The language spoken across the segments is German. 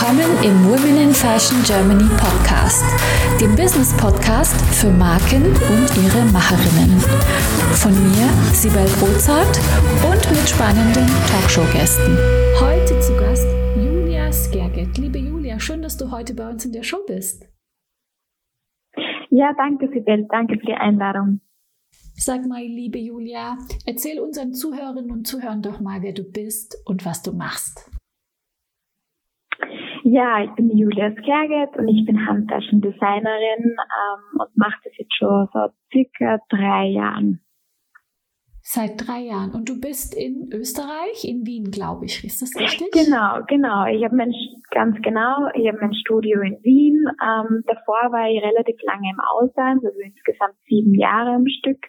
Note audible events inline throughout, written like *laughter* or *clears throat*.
Willkommen im Women in Fashion Germany Podcast, dem Business Podcast für Marken und ihre Macherinnen. Von mir, Sibel Rozart und mit spannenden Talkshow-Gästen. Heute zu Gast Julia Skerget. Liebe Julia, schön, dass du heute bei uns in der Show bist. Ja, danke, Sibel. Danke für die Einladung. Sag mal, liebe Julia, erzähl unseren Zuhörerinnen und Zuhörern doch mal, wer du bist und was du machst. Ja, ich bin Julia Skerget und ich bin Handtaschendesignerin ähm, und mache das jetzt schon seit circa drei Jahren. Seit drei Jahren. Und du bist in Österreich, in Wien, glaube ich. Ist das richtig? Genau, genau. Ich habe mein, ganz genau, ich habe mein Studio in Wien. Ähm, davor war ich relativ lange im Ausland, also insgesamt sieben Jahre am Stück.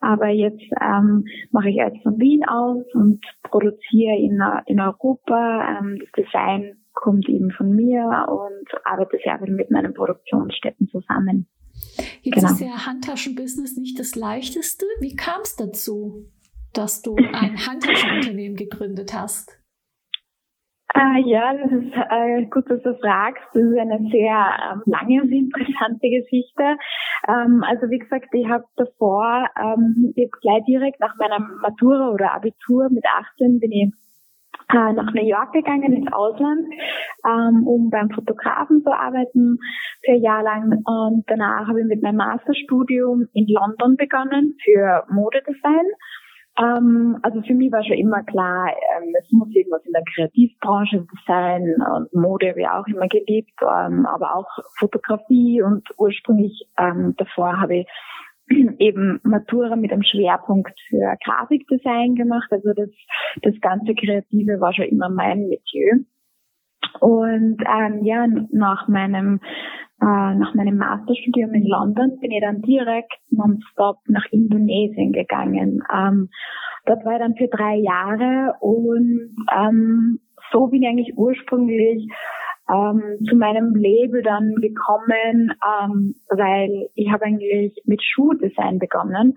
Aber jetzt ähm, mache ich jetzt von Wien aus und produziere in, in Europa. Ähm, das Design kommt eben von mir und arbeite sehr viel mit meinen Produktionsstätten zusammen. Jetzt genau. ist ja Handtaschenbusiness nicht das leichteste. Wie kam es dazu, dass du ein *laughs* Handtaschenunternehmen gegründet hast? Äh, ja, das ist äh, gut, dass du fragst. Das ist eine sehr ähm, lange und interessante Geschichte. Ähm, also wie gesagt, ich habe davor, ähm, ich hab gleich direkt nach meiner Matura oder Abitur mit 18 bin ich äh, nach New York gegangen ins Ausland, ähm, um beim Fotografen zu arbeiten für ein Jahr lang. Und danach habe ich mit meinem Masterstudium in London begonnen für Modedesign. Ähm, also für mich war schon immer klar, ähm, es muss irgendwas in der Kreativbranche sein und Mode habe ich auch immer geliebt, ähm, aber auch Fotografie und ursprünglich ähm, davor habe ich *clears throat* eben Matura mit einem Schwerpunkt für Grafikdesign gemacht. Also das, das ganze Kreative war schon immer mein Metier. Und ähm, ja, nach meinem äh, nach meinem Masterstudium in London bin ich dann direkt nonstop nach Indonesien gegangen. Ähm, dort war ich dann für drei Jahre und ähm, so bin ich eigentlich ursprünglich ähm, zu meinem Label dann gekommen, ähm, weil ich habe eigentlich mit Schuhdesign begonnen.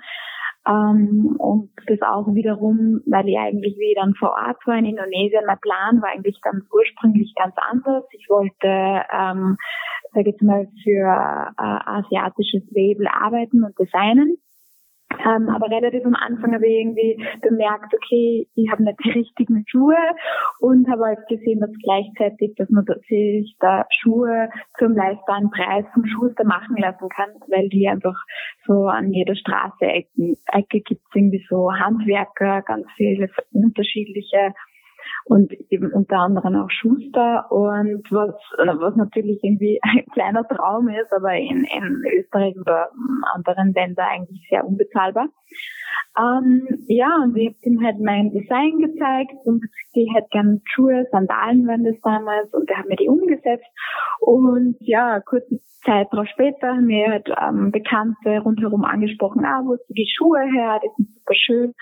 Ähm, und das auch wiederum, weil ich eigentlich, wie dann vor Ort war in Indonesien, mein Plan war eigentlich ganz ursprünglich ganz anders. Ich wollte, ähm, sage ich jetzt mal, für äh, asiatisches Label arbeiten und designen. Ähm, aber relativ am Anfang habe ich irgendwie bemerkt, okay, ich habe nicht die richtigen Schuhe und habe halt gesehen, dass gleichzeitig, dass man sich da Schuhe zum leistbaren Preis vom Schuster machen lassen kann, weil die einfach so an jeder Straße Ecke gibt es irgendwie so Handwerker, ganz viele unterschiedliche und eben unter anderem auch Schuster und was, was natürlich irgendwie *laughs* ein kleiner Traum ist, aber in, in Österreich oder anderen Ländern eigentlich sehr unbezahlbar. Ähm, ja, und ich habe ihm halt mein Design gezeigt und ich hätte gern Schuhe, Sandalen waren das damals und er hat mir die umgesetzt. Und ja, kurze Zeit darauf später haben mir halt ähm, Bekannte rundherum angesprochen, ah, wo hast die Schuhe her, die sind super schön.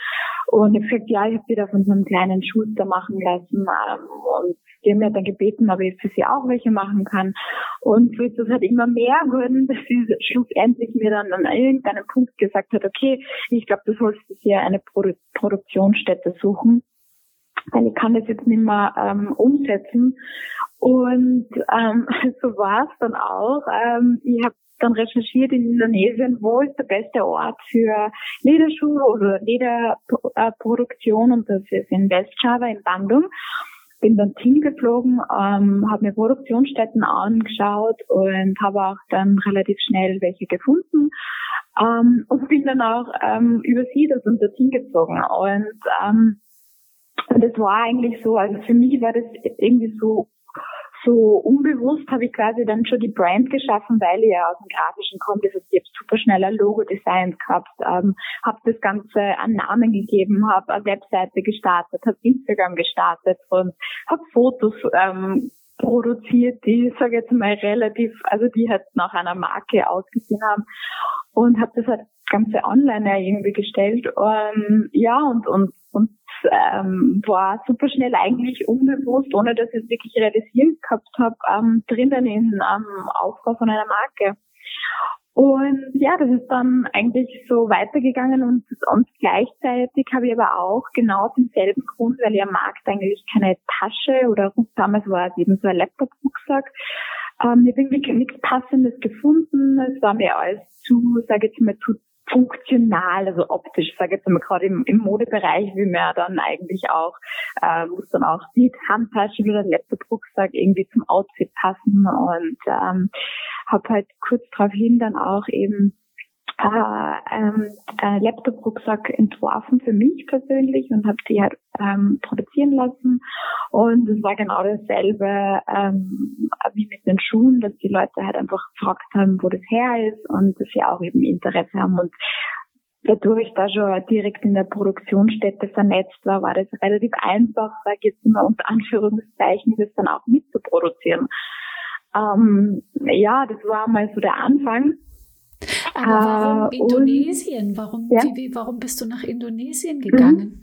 Und ich gesagt, ja, ich habe die da von so einem kleinen Schuster machen lassen ähm, und die haben mir dann gebeten, ob ich für sie auch welche machen kann. Und so ist das halt immer mehr geworden, dass sie schlussendlich mir dann an irgendeinem Punkt gesagt hat, okay, ich glaube, du sollst dir eine Produ Produktionsstätte suchen weil ich kann das jetzt nicht mehr ähm, umsetzen. Und ähm, *laughs* so war es dann auch. Ähm, ich habe dann recherchiert in Indonesien, wo ist der beste Ort für Lederschuhe oder Lederproduktion und das ist in Westjava in Bandung. Bin dann hingeflogen, ähm, habe mir Produktionsstätten angeschaut und habe auch dann relativ schnell welche gefunden ähm, und bin dann auch ähm, übersiedelt und dorthin gezogen. Und ähm, und es war eigentlich so, also für mich war das irgendwie so so unbewusst habe ich quasi dann schon die Brand geschaffen, weil ich ja aus dem Grafischen komme. Das heißt, ich habe super schnell ein Logo designt gehabt, ähm, habe das Ganze einen Namen gegeben, habe eine Webseite gestartet, habe Instagram gestartet und habe Fotos ähm, produziert, die, sage jetzt mal, relativ, also die halt nach einer Marke ausgesehen haben und habe das halt ganze online irgendwie gestellt. Und, ja, und, und, und ähm, war super schnell eigentlich unbewusst, ohne dass ich es wirklich realisiert gehabt habe, ähm, drinnen im ähm, Aufbau von einer Marke. Und ja, das ist dann eigentlich so weitergegangen und, und gleichzeitig habe ich aber auch genau aus demselben Grund, weil ich am Markt eigentlich keine Tasche oder damals war es eben so ein Laptop-Rucksack, ähm, ich habe irgendwie nichts Passendes gefunden. Es war mir alles zu, sage ich jetzt mal, zu funktional, also optisch, sage jetzt mal gerade im, im Modebereich, wie man dann eigentlich auch, äh, muss dann auch die Handtasche oder Laptop-Rucksack irgendwie zum Outfit passen. Und ähm, habe halt kurz daraufhin dann auch eben äh, ähm, äh, Laptop-Rucksack entworfen für mich persönlich und habe die halt ähm, produzieren lassen. Und es war genau dasselbe ähm, wie mit den Schuhen, dass die Leute halt einfach gefragt haben, wo das her ist und dass sie auch eben Interesse haben. Und dadurch ich da schon direkt in der Produktionsstätte vernetzt war, war das relativ einfach, sage ich jetzt immer unter Anführungszeichen, das dann auch mitzuproduzieren. Ähm, ja, das war mal so der Anfang. Aber warum äh, Indonesien? Warum, ja? wie, warum bist du nach Indonesien gegangen?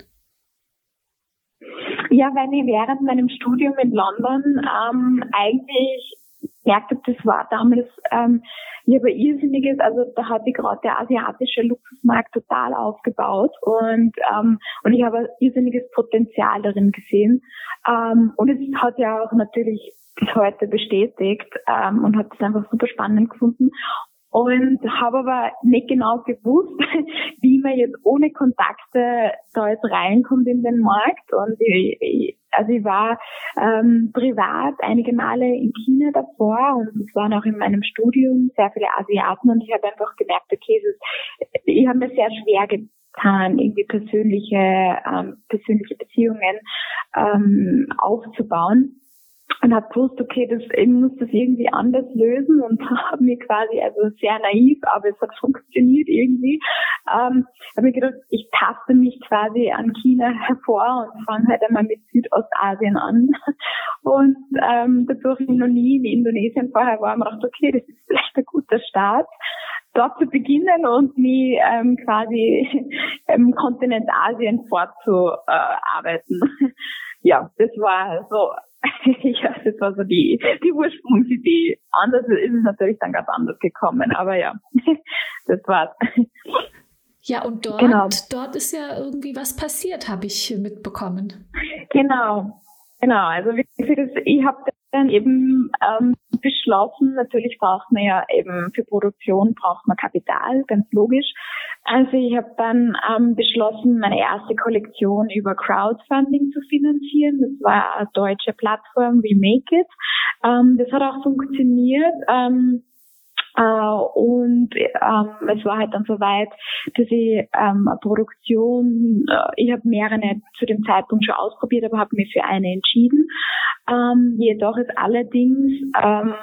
Ja, weil ich während meinem Studium in London ähm, eigentlich merkte, das war damals, ähm, ich habe irrsinniges, also da hat sich gerade der asiatische Luxusmarkt total aufgebaut und, ähm, und ich habe irrsinniges Potenzial darin gesehen. Ähm, und es hat ja auch natürlich bis heute bestätigt ähm, und hat es einfach super spannend gefunden und habe aber nicht genau gewusst, *laughs* wie man jetzt ohne Kontakte da jetzt reinkommt in den Markt. Und ich, also ich war ähm, privat einige Male in China davor und es waren auch in meinem Studium sehr viele Asiaten und ich habe einfach gemerkt, okay, ist, ich habe mir sehr schwer getan, irgendwie persönliche ähm, persönliche Beziehungen ähm, aufzubauen und habe gewusst, okay, das, ich muss das irgendwie anders lösen und *laughs* habe mir quasi, also sehr naiv, aber es hat funktioniert irgendwie, ähm, habe mir gedacht, ich taste mich quasi an China hervor und fange halt einmal mit Südostasien an. *laughs* Und ähm, dadurch ich noch nie in Indonesien vorher war, habe ich gedacht, okay, das ist vielleicht ein guter Start dort zu beginnen und mich ähm, quasi *laughs* im Kontinent Asien fortzuarbeiten. ja, das war so *laughs* ja, das war so die, die Ursprungsidee. Anders ist es natürlich dann ganz anders gekommen, aber ja, *laughs* das war's. Ja, und dort, genau. dort ist ja irgendwie was passiert, habe ich mitbekommen. Genau, genau. Also ich habe dann eben ähm, beschlossen, natürlich braucht man ja eben für Produktion braucht man Kapital, ganz logisch. Also ich habe dann ähm, beschlossen, meine erste Kollektion über Crowdfunding zu finanzieren. Das war eine deutsche Plattform wie Make It. Ähm, das hat auch funktioniert. Ähm, äh, und ähm, es war halt dann so weit, dass ich ähm, eine Produktion, äh, ich habe mehrere zu dem Zeitpunkt schon ausprobiert, aber habe mich für eine entschieden. Ähm, jedoch ist allerdings ähm,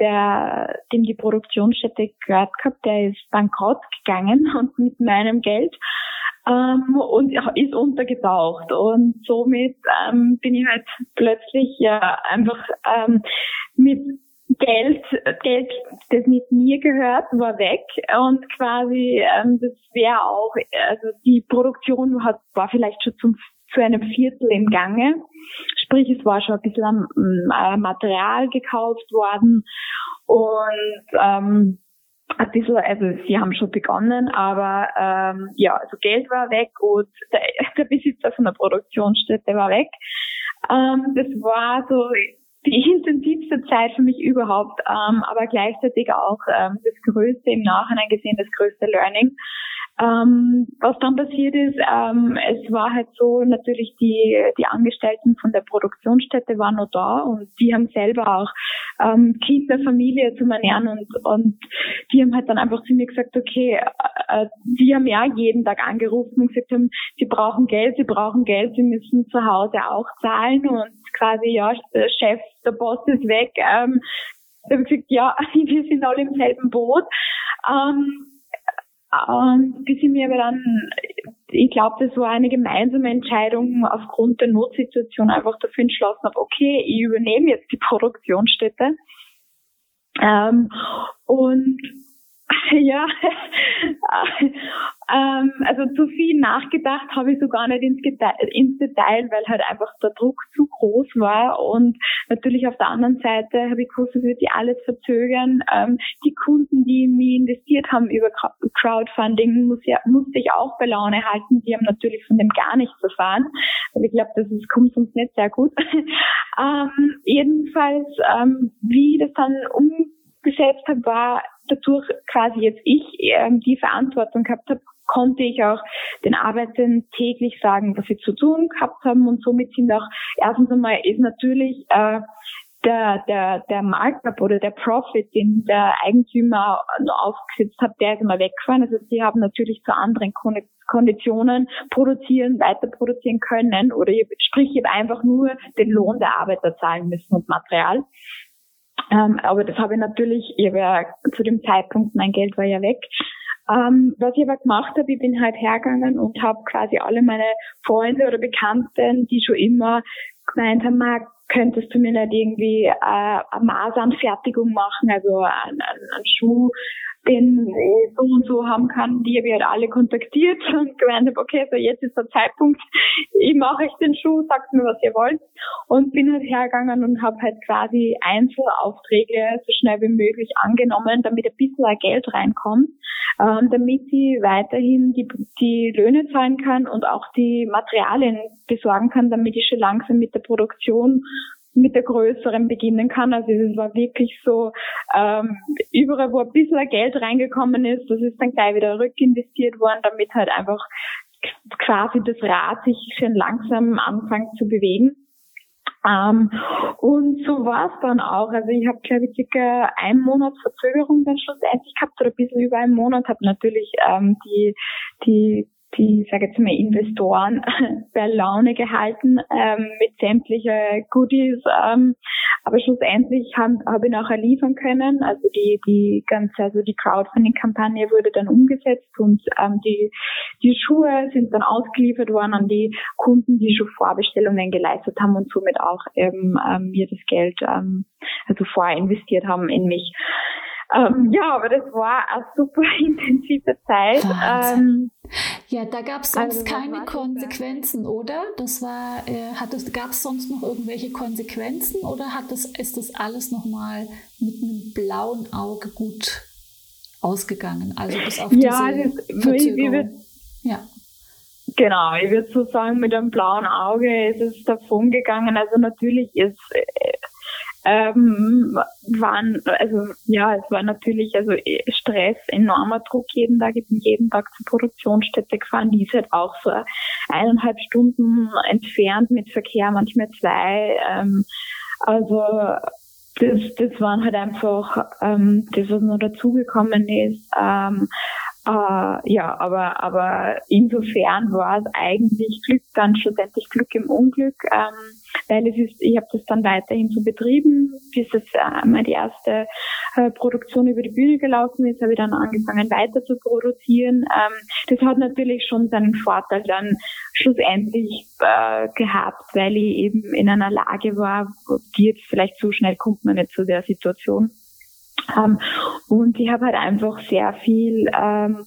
der, dem die Produktionsstätte gehört gehabt, der ist bankrott gegangen *laughs* und mit meinem Geld ähm, und ist untergetaucht. Und somit ähm, bin ich halt plötzlich ja einfach ähm, mit Geld, Geld, das nicht mir gehört, war weg und quasi ähm, das wäre auch, also die Produktion hat, war vielleicht schon zum zu einem Viertel im Gange. Sprich, es war schon ein bisschen äh, Material gekauft worden und ähm, ein bisschen, also sie haben schon begonnen, aber ähm, ja, also Geld war weg und der, *laughs* der Besitzer von der Produktionsstätte war weg. Ähm, das war so die *laughs* intensivste Zeit für mich überhaupt, ähm, aber gleichzeitig auch ähm, das größte im Nachhinein gesehen, das größte Learning. Ähm, was dann passiert ist, ähm, es war halt so, natürlich die, die Angestellten von der Produktionsstätte waren noch da und die haben selber auch ähm, Kinder, Familie zu ernähren und, und die haben halt dann einfach zu mir gesagt, okay, äh, die haben ja jeden Tag angerufen und gesagt haben, sie brauchen Geld, sie brauchen Geld, sie müssen zu Hause auch zahlen und quasi, ja, der Chef, der Boss ist weg. Ähm, da habe ich gesagt, ja, *laughs* wir sind alle im selben Boot. Ähm, und bis ich mir aber dann, ich glaube, das war eine gemeinsame Entscheidung aufgrund der Notsituation einfach dafür entschlossen habe, okay, ich übernehme jetzt die Produktionsstätte. Ähm, und *laughs* Ja, *laughs* ähm, also zu viel nachgedacht habe ich so gar nicht ins Detail, ins Detail, weil halt einfach der Druck zu groß war und natürlich auf der anderen Seite habe ich gewusst, es wird die alles verzögern. Ähm, die Kunden, die in mich investiert haben über Crowdfunding, muss ja, musste ich auch bei Laune halten. Die haben natürlich von dem gar nichts erfahren. Also ich glaube, das ist, kommt uns nicht sehr gut. *laughs* ähm, jedenfalls, ähm, wie das dann umgesetzt habe, war dadurch quasi jetzt ich ähm, die Verantwortung gehabt habe, konnte ich auch den Arbeitern täglich sagen, was sie zu tun gehabt haben und somit sind auch erstens einmal ist natürlich äh, der, der, der Markup oder der Profit, den der Eigentümer aufgesetzt hat, der ist immer weggefahren. Also sie haben natürlich zu anderen Konditionen produzieren, weiter produzieren können oder sprich, ich einfach nur den Lohn der Arbeiter zahlen müssen und Material. Ähm, aber das habe ich natürlich, ich habe ja zu dem Zeitpunkt, mein Geld war ja weg. Ähm, was ich aber gemacht habe, ich bin halt hergegangen und habe quasi alle meine Freunde oder Bekannten, die schon immer gemeint haben, Marc, könntest du mir nicht irgendwie äh, eine Maßanfertigung machen, also einen, einen, einen Schuh den so und so haben kann, die habe ich halt alle kontaktiert und gemeint habe, okay, so jetzt ist der Zeitpunkt, ich mache euch den Schuh, sagt mir, was ihr wollt. Und bin halt hergegangen und habe halt quasi Einzelaufträge so schnell wie möglich angenommen, damit ein bisschen Geld reinkommt, ähm, damit ich weiterhin die, die Löhne zahlen kann und auch die Materialien besorgen kann, damit ich schon langsam mit der Produktion mit der größeren beginnen kann. Also es war wirklich so, ähm, überall, wo ein bisschen Geld reingekommen ist, das ist dann gleich wieder rückinvestiert worden, damit halt einfach quasi das Rad sich schön langsam anfängt zu bewegen. Ähm, und so war es dann auch. Also ich habe, glaube ich, circa einen Monat Verzögerung dann schlussendlich gehabt oder ein bisschen über einen Monat. Habe natürlich ähm, die, die die, sage jetzt mal, Investoren *laughs* bei Laune gehalten ähm, mit sämtliche Goodies. Ähm, aber schlussendlich habe hab ich nachher liefern können. Also die, die ganze, also die Crowdfunding-Kampagne wurde dann umgesetzt und ähm, die, die Schuhe sind dann ausgeliefert worden an die Kunden, die schon Vorbestellungen geleistet haben und somit auch eben ähm, mir das Geld ähm, also vorher investiert haben in mich. Ähm, ja, aber das war eine super *laughs* intensive Zeit. Ähm, ja, da gab es sonst also keine Konsequenzen, oder? Das war, äh, hat es, gab es sonst noch irgendwelche Konsequenzen oder hat das, ist das alles nochmal mit einem blauen Auge gut ausgegangen? Also bis auf diese ja, das, Verzögerung. ja. Genau, ich würde so sagen, mit einem blauen Auge ist es davon gegangen. Also natürlich ist äh, ähm, waren, also ja, es war natürlich also eh, Stress, enormer Druck jeden Tag. Ich bin jeden Tag zur Produktionsstätte gefahren, die ist halt auch so eineinhalb Stunden entfernt mit Verkehr, manchmal zwei. Ähm, also das, das waren halt einfach ähm, das, was noch dazugekommen ist. Ähm, äh, ja, aber, aber insofern war es eigentlich Glück, dann schlussendlich Glück im Unglück, ähm, weil es ist, ich habe das dann weiterhin so betrieben, bis es äh, die erste äh, Produktion über die Bühne gelaufen ist, habe ich dann angefangen weiter zu produzieren. Ähm, das hat natürlich schon seinen Vorteil dann schlussendlich äh, gehabt, weil ich eben in einer Lage war, die jetzt vielleicht so schnell kommt man nicht zu der Situation. Ähm, und ich habe halt einfach sehr viel ähm,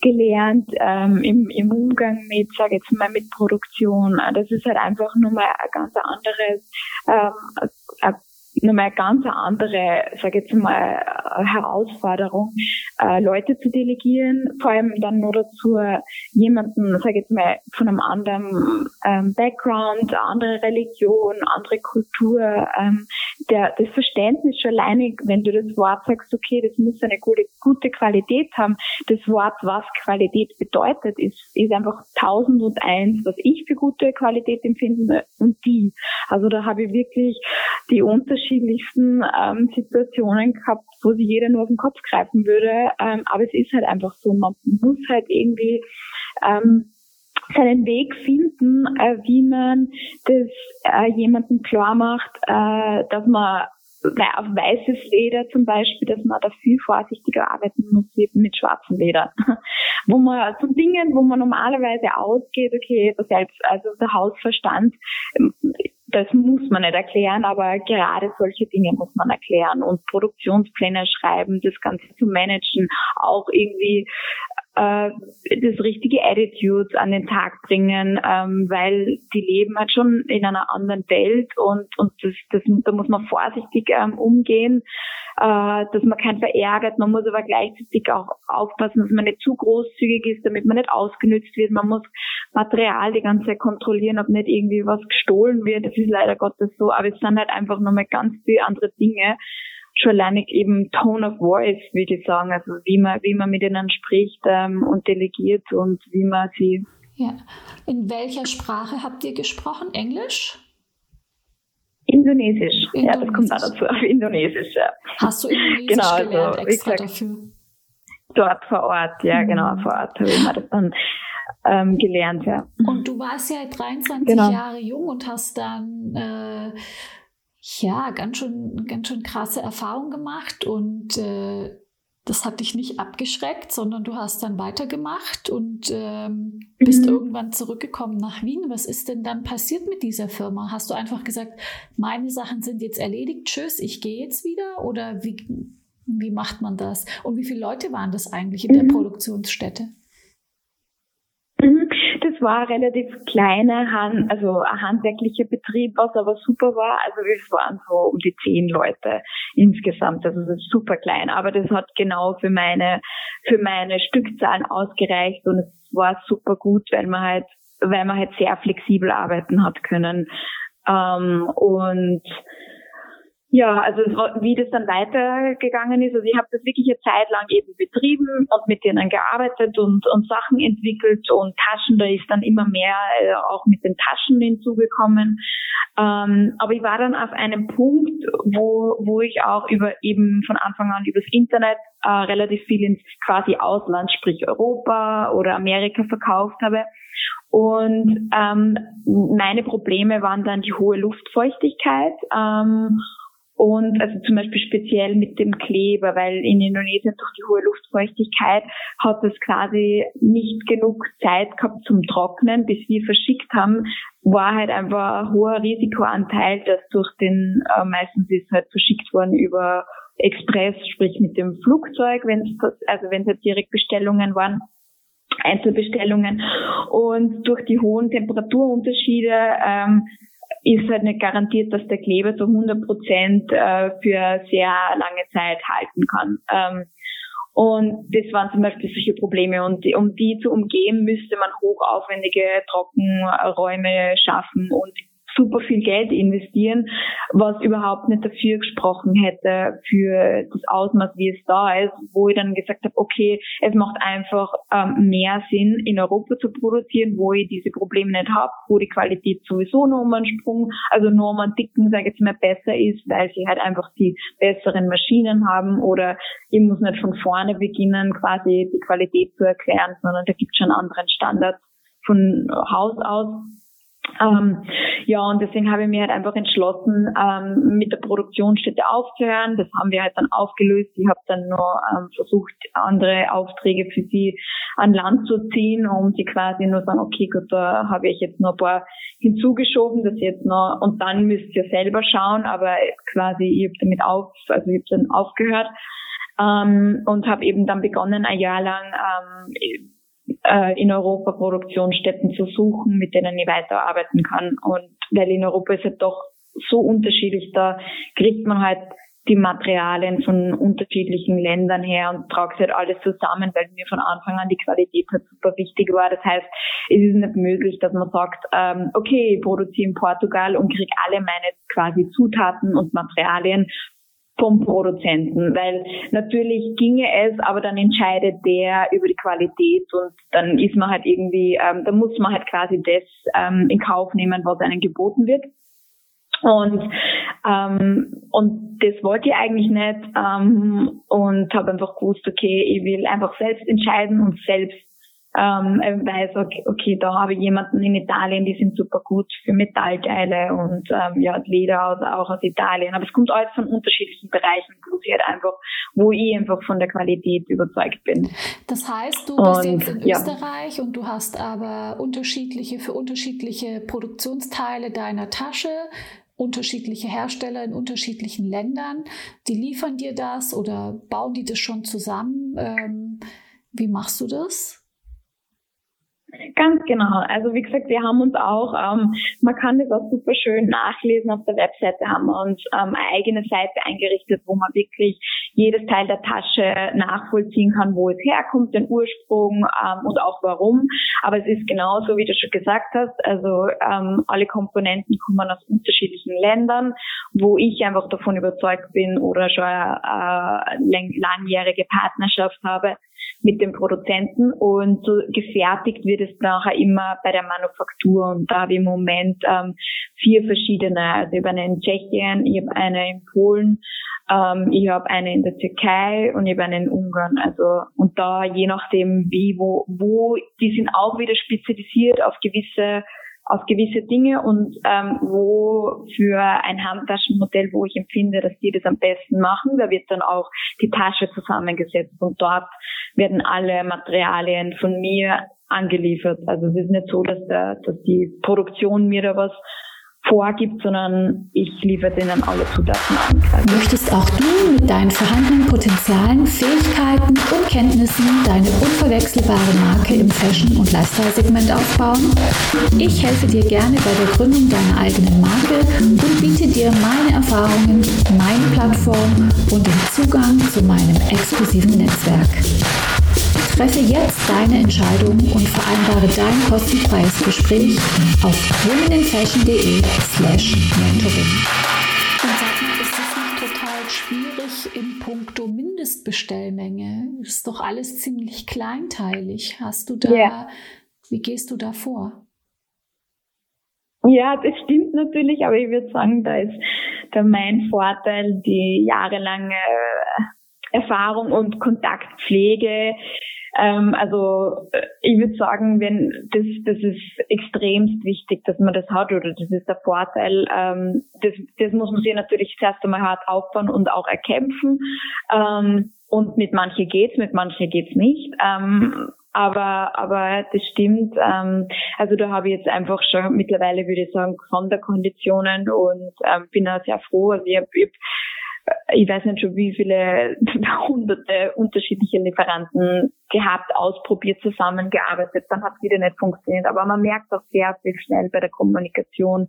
gelernt ähm, im, im Umgang mit, sage jetzt mal, mit Produktion. Das ist halt einfach nochmal ein ganz anderes, ähm, nochmal eine ganz andere, sage jetzt mal, Herausforderung, äh, Leute zu delegieren, vor allem dann nur dazu jemanden, sage jetzt mal, von einem anderen ähm, Background, andere Religion, andere Kultur, ähm, der das Verständnis schon alleine, wenn du das Wort sagst, okay, das muss eine gute, gute Qualität haben, das Wort, was Qualität bedeutet, ist, ist einfach tausend und eins, was ich für gute Qualität empfinde und die. Also da habe ich wirklich die Unterschiede unterschiedlichsten ähm, Situationen gehabt, wo sich jeder nur auf den Kopf greifen würde. Ähm, aber es ist halt einfach so, man muss halt irgendwie ähm, seinen Weg finden, äh, wie man das äh, jemandem klar macht, äh, dass man auf weißes Leder zum Beispiel, dass man da viel vorsichtiger arbeiten muss wie mit schwarzem Leder. *laughs* wo man von Dingen, wo man normalerweise ausgeht, okay, selbst, also der Hausverstand, das muss man nicht erklären, aber gerade solche Dinge muss man erklären und Produktionspläne schreiben, das Ganze zu managen, auch irgendwie äh, das richtige Attitude an den Tag bringen, ähm, weil die leben halt schon in einer anderen Welt und, und das, das, da muss man vorsichtig ähm, umgehen, äh, dass man keinen verärgert. Man muss aber gleichzeitig auch aufpassen, dass man nicht zu großzügig ist, damit man nicht ausgenützt wird. Man muss Material die ganze Zeit kontrollieren, ob nicht irgendwie was gestohlen wird. Das ist leider Gottes so, aber es sind halt einfach nochmal ganz viele andere Dinge schon alleine eben Tone of Voice, würde ich sagen, also wie man, wie man mit ihnen spricht ähm, und delegiert und wie man sie. Ja. In welcher Sprache habt ihr gesprochen? Englisch? Indonesisch. Indonesisch. Ja, das kommt auch dazu, auf Indonesisch, ja. Hast du Indonesisch genau, also gelernt also, extra gesagt, dafür? Dort vor Ort, ja, mhm. genau, vor Ort habe ich mir das dann ähm, gelernt, ja. Und du warst ja 23 genau. Jahre jung und hast dann äh, ja, ganz schön, ganz schön krasse Erfahrungen gemacht und äh, das hat dich nicht abgeschreckt, sondern du hast dann weitergemacht und ähm, bist mhm. irgendwann zurückgekommen nach Wien. Was ist denn dann passiert mit dieser Firma? Hast du einfach gesagt, meine Sachen sind jetzt erledigt, tschüss, ich gehe jetzt wieder? Oder wie, wie macht man das? Und wie viele Leute waren das eigentlich in mhm. der Produktionsstätte? Es war relativ kleiner, Hand, also ein handwerklicher Betrieb, was aber super war. Also wir waren so um die zehn Leute insgesamt. Also das ist super klein. Aber das hat genau für meine, für meine Stückzahlen ausgereicht und es war super gut, weil man halt, weil man halt sehr flexibel arbeiten hat können. Ähm, und ja, also wie das dann weitergegangen ist, also ich habe das wirklich eine Zeit lang eben betrieben und mit denen gearbeitet und, und Sachen entwickelt und Taschen, da ist dann immer mehr äh, auch mit den Taschen hinzugekommen. Ähm, aber ich war dann auf einem Punkt, wo, wo ich auch über eben von Anfang an übers Internet äh, relativ viel ins quasi Ausland, sprich Europa oder Amerika verkauft habe. Und ähm, meine Probleme waren dann die hohe Luftfeuchtigkeit. Ähm, und also zum Beispiel speziell mit dem Kleber, weil in Indonesien durch die hohe Luftfeuchtigkeit hat es quasi nicht genug Zeit gehabt zum Trocknen, bis wir verschickt haben, war halt einfach ein hoher Risikoanteil, dass durch den, äh, meistens ist halt verschickt worden über Express, sprich mit dem Flugzeug, wenn es also wenn es halt Direktbestellungen waren. Einzelbestellungen und durch die hohen Temperaturunterschiede ähm, ist halt nicht garantiert, dass der Kleber zu 100 Prozent äh, für sehr lange Zeit halten kann. Ähm, und das waren zum Beispiel solche Probleme. Und um die zu umgehen, müsste man hochaufwendige Trockenräume schaffen. Und super viel Geld investieren, was überhaupt nicht dafür gesprochen hätte für das Ausmaß, wie es da ist, wo ich dann gesagt habe, okay, es macht einfach ähm, mehr Sinn, in Europa zu produzieren, wo ich diese Probleme nicht habe, wo die Qualität sowieso nur um einen Sprung, also nur um einen dicken, sage ich jetzt mal, besser ist, weil sie halt einfach die besseren Maschinen haben oder ich muss nicht von vorne beginnen, quasi die Qualität zu erklären, sondern da gibt es schon anderen Standards von Haus aus. Ähm, ja, und deswegen habe ich mir halt einfach entschlossen, ähm, mit der Produktionsstätte aufzuhören. Das haben wir halt dann aufgelöst. Ich habe dann nur ähm, versucht, andere Aufträge für sie an Land zu ziehen, um sie quasi nur sagen, okay, gut, da habe ich jetzt noch ein paar hinzugeschoben, das jetzt noch, und dann müsst ihr selber schauen, aber quasi, ich habe damit auf, also ich habe dann aufgehört. Ähm, und habe eben dann begonnen, ein Jahr lang ähm, äh, in Europa Produktionsstätten zu suchen, mit denen ich weiterarbeiten kann. Und weil in Europa ist halt doch so unterschiedlich, da kriegt man halt die Materialien von unterschiedlichen Ländern her und tragt halt alles zusammen, weil mir von Anfang an die Qualität halt super wichtig war. Das heißt, es ist nicht möglich, dass man sagt, ähm, okay, ich produziere in Portugal und kriege alle meine quasi Zutaten und Materialien vom Produzenten, weil natürlich ginge es, aber dann entscheidet der über die Qualität und dann ist man halt irgendwie, ähm, da muss man halt quasi das ähm, in Kauf nehmen, was einem geboten wird. Und ähm, und das wollte ich eigentlich nicht ähm, und habe einfach gewusst, okay, ich will einfach selbst entscheiden und selbst ähm, weiß, okay, okay, da habe ich jemanden in Italien, die sind super gut für Metallteile und ähm, ja, Leder aus, auch aus Italien. Aber es kommt alles von unterschiedlichen Bereichen, wo ich halt einfach, wo ich einfach von der Qualität überzeugt bin. Das heißt, du bist und, jetzt in ja. Österreich und du hast aber unterschiedliche, für unterschiedliche Produktionsteile deiner Tasche unterschiedliche Hersteller in unterschiedlichen Ländern, die liefern dir das oder bauen die das schon zusammen? Ähm, wie machst du das? Ganz genau. Also wie gesagt, wir haben uns auch, ähm, man kann das auch super schön nachlesen. Auf der Webseite haben wir uns ähm, eine eigene Seite eingerichtet, wo man wirklich jedes Teil der Tasche nachvollziehen kann, wo es herkommt, den Ursprung ähm, und auch warum. Aber es ist genauso, wie du schon gesagt hast. Also ähm, alle Komponenten kommen aus unterschiedlichen Ländern, wo ich einfach davon überzeugt bin oder schon eine äh, langjährige Partnerschaft habe mit dem Produzenten und so gefertigt wird es nachher immer bei der Manufaktur. Und da habe ich im Moment ähm, vier verschiedene, also ich habe eine in Tschechien, ich habe eine in Polen, ähm, ich habe eine in der Türkei und ich habe eine in Ungarn, also und da je nachdem wie, wo, wo, die sind auch wieder spezialisiert auf gewisse auf gewisse Dinge und ähm, wo für ein Handtaschenmodell, wo ich empfinde, dass die das am besten machen, da wird dann auch die Tasche zusammengesetzt und dort werden alle Materialien von mir angeliefert. Also es ist nicht so, dass, der, dass die Produktion mir da was vorgibt, sondern ich liefere denen alle Zutaten an. Also Möchtest auch du mit deinen vorhandenen Potenzialen, Fähigkeiten und Kenntnissen deine unverwechselbare Marke im Fashion- und Lifestyle-Segment aufbauen? Ich helfe dir gerne bei der Gründung deiner eigenen Marke und biete dir meine Erfahrungen, meine Plattform und den Zugang zu meinem exklusiven Netzwerk. Treffe jetzt deine Entscheidung und vereinbare dein kostenfreies Gespräch auf womeninfashion.de slash mentoring. Und sag mal, ist das nicht total schwierig in puncto Mindestbestellmenge? Ist doch alles ziemlich kleinteilig. Hast du da, yeah. wie gehst du da vor? Ja, das stimmt natürlich, aber ich würde sagen, da ist da mein Vorteil die jahrelange Erfahrung und Kontaktpflege ähm, also äh, ich würde sagen, wenn das, das ist extremst wichtig, dass man das hat oder das ist der Vorteil. Ähm, das, das muss man sich natürlich zuerst einmal hart aufbauen und auch erkämpfen. Ähm, und mit manchen geht's, mit manchen geht's nicht. Ähm, aber aber das stimmt. Ähm, also da habe ich jetzt einfach schon mittlerweile würde ich sagen Sonderkonditionen und ähm, bin da sehr froh. Also ich habe hab ich weiß nicht schon wie viele *laughs* hunderte unterschiedliche Lieferanten gehabt, ausprobiert, zusammengearbeitet, dann hat es wieder nicht funktioniert. Aber man merkt auch sehr, sehr schnell bei der Kommunikation,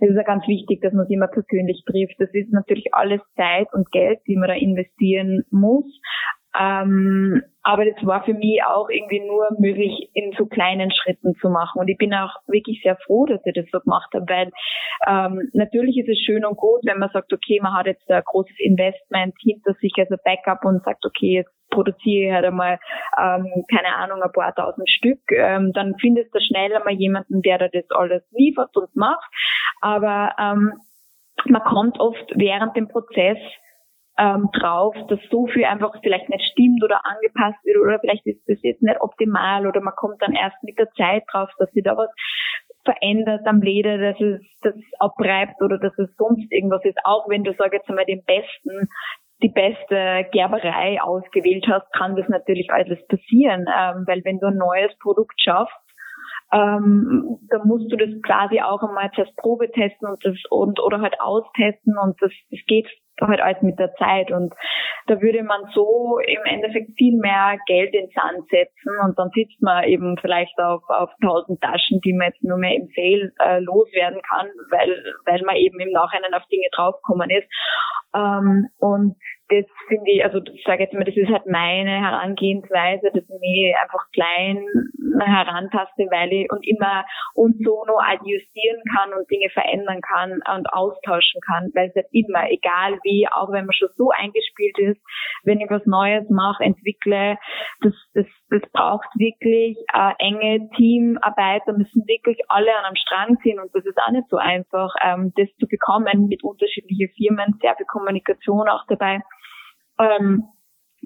es ist ja ganz wichtig, dass man sich immer persönlich trifft. Das ist natürlich alles Zeit und Geld, die man da investieren muss. Ähm, aber das war für mich auch irgendwie nur möglich, in so kleinen Schritten zu machen. Und ich bin auch wirklich sehr froh, dass ich das so gemacht habe, weil ähm, natürlich ist es schön und gut, wenn man sagt, okay, man hat jetzt ein großes Investment hinter sich, also Backup und sagt, okay, jetzt produziere ich halt einmal, ähm, keine Ahnung, ein paar tausend Stück, ähm, dann findest du schnell einmal jemanden, der da das alles liefert und macht. Aber ähm, man kommt oft während dem Prozess ähm, drauf, dass so viel einfach vielleicht nicht stimmt oder angepasst wird oder vielleicht ist das jetzt nicht optimal oder man kommt dann erst mit der Zeit drauf, dass sich da was verändert am Leder, dass es das abreibt oder dass es sonst irgendwas ist. Auch wenn du, sag jetzt einmal, den besten die beste Gerberei ausgewählt hast, kann das natürlich alles passieren, ähm, weil wenn du ein neues Produkt schaffst, ähm, da musst du das quasi auch einmal zuerst Probe testen und das und oder halt austesten und das, das geht halt alles mit der Zeit und da würde man so im Endeffekt viel mehr Geld ins Sand setzen und dann sitzt man eben vielleicht auf, auf tausend Taschen, die man jetzt nur mehr im Sale äh, loswerden kann, weil, weil man eben im Nachhinein auf Dinge draufgekommen ist. Ähm, und das finde ich, also ich sage jetzt mal, das ist halt meine Herangehensweise, dass ich mich einfach klein herantaste, weil ich und immer und so noch adjustieren kann und Dinge verändern kann und austauschen kann, weil es halt immer, egal wie, auch wenn man schon so eingespielt ist, wenn ich was Neues mache, entwickle, das, das, das braucht wirklich äh, enge Teamarbeit, da müssen wirklich alle an einem Strang ziehen und das ist auch nicht so einfach, ähm, das zu bekommen mit unterschiedlichen Firmen, sehr viel Kommunikation auch dabei. Ähm,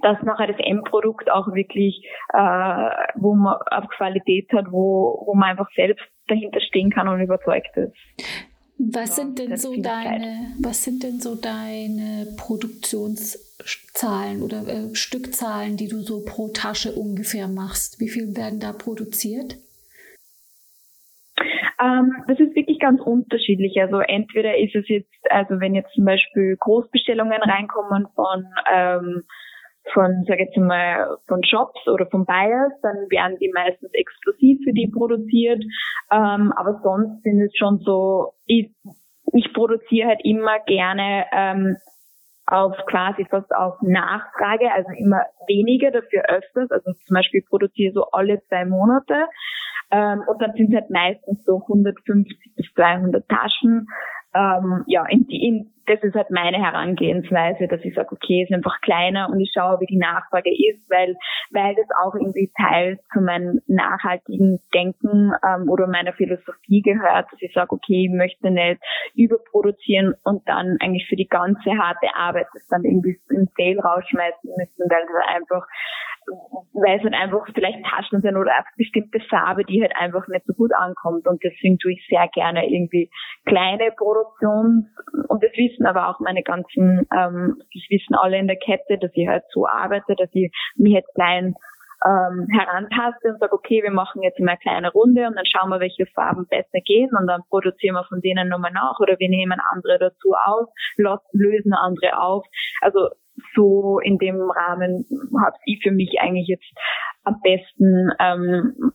dass nachher das Endprodukt auch wirklich, äh, wo man auf Qualität hat, wo, wo man einfach selbst dahinter stehen kann und überzeugt ist. Was sind denn so deine, was sind denn so deine Produktionszahlen oder äh, Stückzahlen, die du so pro Tasche ungefähr machst? Wie viel werden da produziert? Ähm, das ist wirklich ganz unterschiedlich. Also entweder ist es jetzt, also wenn jetzt zum Beispiel Großbestellungen reinkommen von ähm, von, sag jetzt mal, von Shops oder von Buyers, dann werden die meistens exklusiv für die produziert. Ähm, aber sonst sind es schon so, ich, ich produziere halt immer gerne ähm, auf quasi fast auf Nachfrage, also immer weniger, dafür öfters. Also zum Beispiel produziere so alle zwei Monate. Ähm, und dann sind es halt meistens so 150 bis 200 Taschen ähm, ja, in die, in, das ist halt meine Herangehensweise, dass ich sage, okay, ist einfach kleiner und ich schaue, wie die Nachfrage ist, weil, weil das auch irgendwie Teil zu meinem nachhaltigen Denken ähm, oder meiner Philosophie gehört, dass ich sage, okay, ich möchte nicht überproduzieren und dann eigentlich für die ganze harte Arbeit das dann irgendwie im Sale rausschmeißen müssen, weil das einfach weil es halt einfach vielleicht Taschen sind oder eine bestimmte Farbe, die halt einfach nicht so gut ankommt. Und deswegen tue ich sehr gerne irgendwie kleine Produktions, und das wissen aber auch meine ganzen, ähm, das wissen alle in der Kette, dass ich halt so arbeite, dass ich mich halt klein ähm, herantaste und sage, okay, wir machen jetzt mal eine kleine Runde und dann schauen wir, welche Farben besser gehen und dann produzieren wir von denen nochmal nach oder wir nehmen andere dazu aus, lösen andere auf. Also so in dem Rahmen habe ich für mich eigentlich jetzt am besten ähm,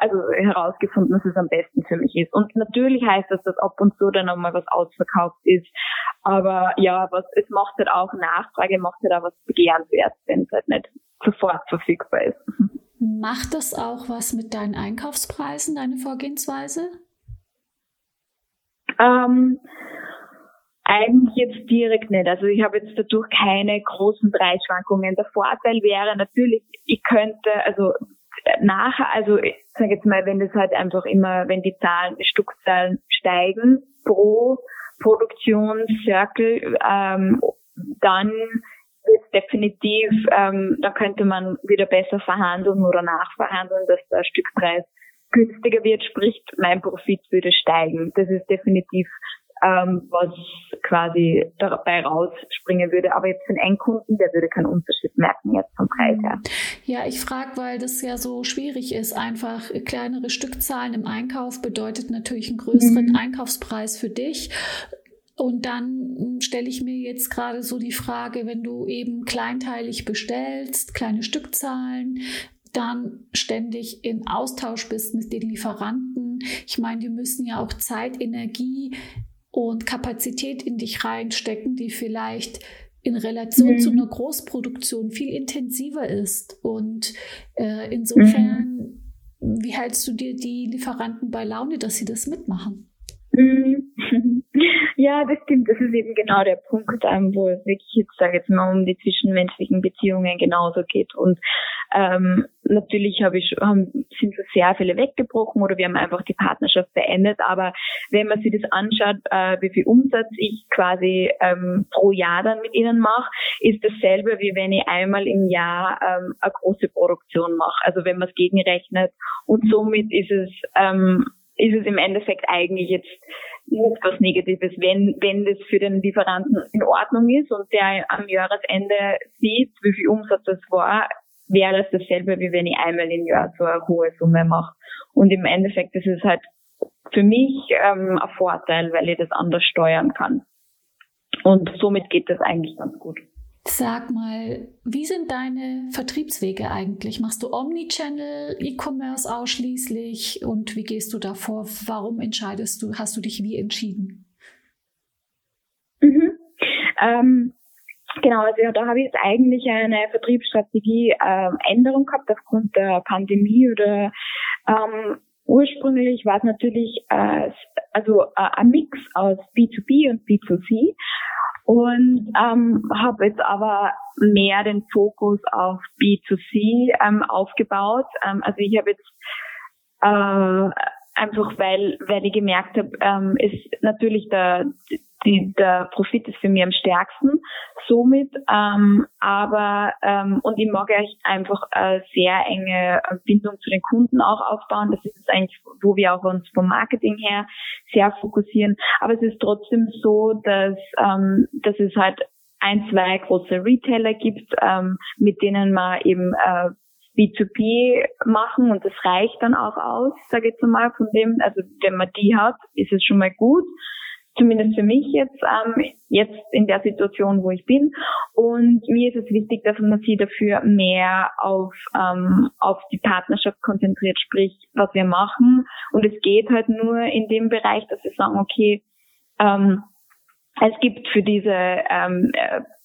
also herausgefunden, dass es am besten für mich ist. Und natürlich heißt das, dass ab und zu dann nochmal was ausverkauft ist. Aber ja, was, es macht halt auch Nachfrage, macht halt auch was begehrenswert, wenn es halt nicht sofort verfügbar ist. Macht das auch was mit deinen Einkaufspreisen, deine Vorgehensweise? Ähm, eigentlich jetzt direkt nicht. Also ich habe jetzt dadurch keine großen Preisschwankungen. Der Vorteil wäre natürlich, ich könnte, also nachher, also ich sage jetzt mal, wenn das halt einfach immer, wenn die Zahlen, die Stückzahlen steigen pro Produktionscircle, ähm, dann definitiv, ähm, da könnte man wieder besser verhandeln oder nachverhandeln, dass der Stückpreis günstiger wird, sprich mein Profit würde steigen. Das ist definitiv ähm, was quasi dabei rausspringen würde. Aber jetzt für einen Endkunden, der würde keinen Unterschied merken jetzt vom Preis her. Ja, ich frage, weil das ja so schwierig ist. Einfach kleinere Stückzahlen im Einkauf bedeutet natürlich einen größeren mhm. Einkaufspreis für dich. Und dann stelle ich mir jetzt gerade so die Frage, wenn du eben kleinteilig bestellst, kleine Stückzahlen, dann ständig in Austausch bist mit den Lieferanten. Ich meine, die müssen ja auch Zeit, Energie und Kapazität in dich reinstecken, die vielleicht in Relation mhm. zu einer Großproduktion viel intensiver ist. Und äh, insofern, mhm. wie hältst du dir die Lieferanten bei Laune, dass sie das mitmachen? Mhm. Ja, das stimmt. Das ist eben genau der Punkt, ähm, wo es wirklich jetzt, sage jetzt mal, um die zwischenmenschlichen Beziehungen genauso geht. Und ähm, natürlich habe ich, haben, sind so sehr viele weggebrochen oder wir haben einfach die Partnerschaft beendet. Aber wenn man sich das anschaut, äh, wie viel Umsatz ich quasi ähm, pro Jahr dann mit ihnen mache, ist dasselbe, wie wenn ich einmal im Jahr ähm, eine große Produktion mache. Also wenn man es gegenrechnet. Und somit ist es, ähm, ist es im Endeffekt eigentlich jetzt nicht was Negatives, wenn, wenn das für den Lieferanten in Ordnung ist und der am Jahresende sieht, wie viel Umsatz das war, wäre es dasselbe, wie wenn ich einmal im Jahr so eine hohe Summe mache. Und im Endeffekt ist es halt für mich ähm, ein Vorteil, weil ich das anders steuern kann. Und somit geht das eigentlich ganz gut. Sag mal, wie sind deine Vertriebswege eigentlich? Machst du Omnichannel, E-Commerce ausschließlich und wie gehst du davor? Warum entscheidest du, hast du dich wie entschieden? Mhm. Ähm, genau, also da habe ich jetzt eigentlich eine Vertriebsstrategie ähm, Änderung gehabt aufgrund der Pandemie oder ähm, ursprünglich war es natürlich äh, also äh, ein Mix aus B2B und B2C und ähm, habe jetzt aber mehr den Fokus auf B2C ähm, aufgebaut. Ähm, also ich habe jetzt äh, einfach, weil weil ich gemerkt habe, ähm, ist natürlich der die, der Profit ist für mich am stärksten. Somit, ähm, aber ähm, und ich mag echt einfach eine sehr enge Bindung zu den Kunden auch aufbauen. Das ist eigentlich, wo wir auch uns vom Marketing her sehr fokussieren. Aber es ist trotzdem so, dass, ähm, dass es halt ein, zwei große Retailer gibt, ähm, mit denen man eben äh, B2B machen und das reicht dann auch aus, sage ich jetzt mal, von dem, also wenn man die hat, ist es schon mal gut zumindest für mich jetzt, ähm, jetzt in der Situation, wo ich bin. Und mir ist es wichtig, dass man sich dafür mehr auf, ähm, auf die Partnerschaft konzentriert, sprich, was wir machen. Und es geht halt nur in dem Bereich, dass wir sagen, okay, ähm, es gibt für diese ähm,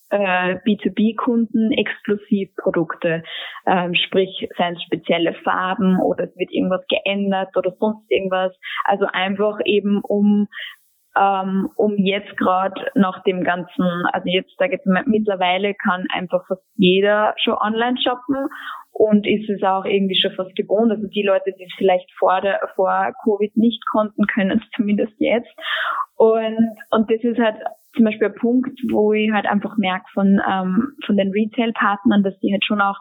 äh, B2B-Kunden Exklusivprodukte, ähm, sprich seien es spezielle Farben oder es wird irgendwas geändert oder sonst irgendwas. Also einfach eben um ähm, um jetzt gerade nach dem ganzen, also jetzt sage ich mal, mittlerweile kann einfach fast jeder schon online shoppen und ist es auch irgendwie schon fast gewohnt. Also die Leute, die es vielleicht vor der vor Covid nicht konnten, können es zumindest jetzt. Und und das ist halt zum Beispiel ein Punkt, wo ich halt einfach merke von ähm, von den Retail-Partnern, dass die halt schon auch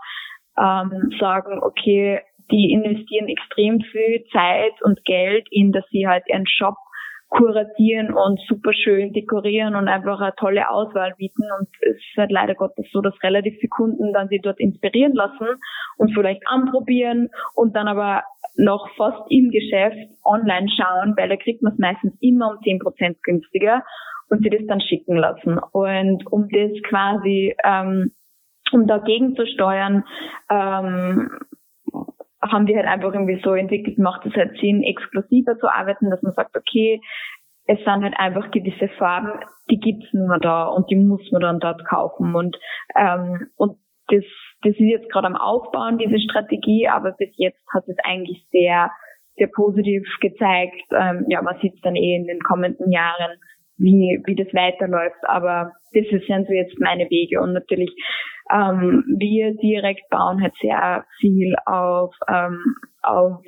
ähm, sagen, okay, die investieren extrem viel Zeit und Geld in, dass sie halt ihren Shop kuratieren und super schön dekorieren und einfach eine tolle Auswahl bieten. Und es ist halt leider Gottes so, dass relativ viele Kunden dann sich dort inspirieren lassen und vielleicht anprobieren und dann aber noch fast im Geschäft online schauen, weil da kriegt man es meistens immer um zehn Prozent günstiger und sie das dann schicken lassen. Und um das quasi, ähm, um dagegen zu steuern, ähm, haben die halt einfach irgendwie so entwickelt, macht es halt Sinn, exklusiver zu arbeiten, dass man sagt, okay, es sind halt einfach gewisse Farben, die gibt's nur da und die muss man dann dort kaufen. Und ähm, und das das ist jetzt gerade am Aufbauen diese Strategie, aber bis jetzt hat es eigentlich sehr sehr positiv gezeigt. Ähm, ja, man sieht dann eh in den kommenden Jahren, wie wie das weiterläuft, aber das sind so jetzt meine Wege. Und natürlich ähm, wir direkt bauen halt sehr viel auf, ähm, auf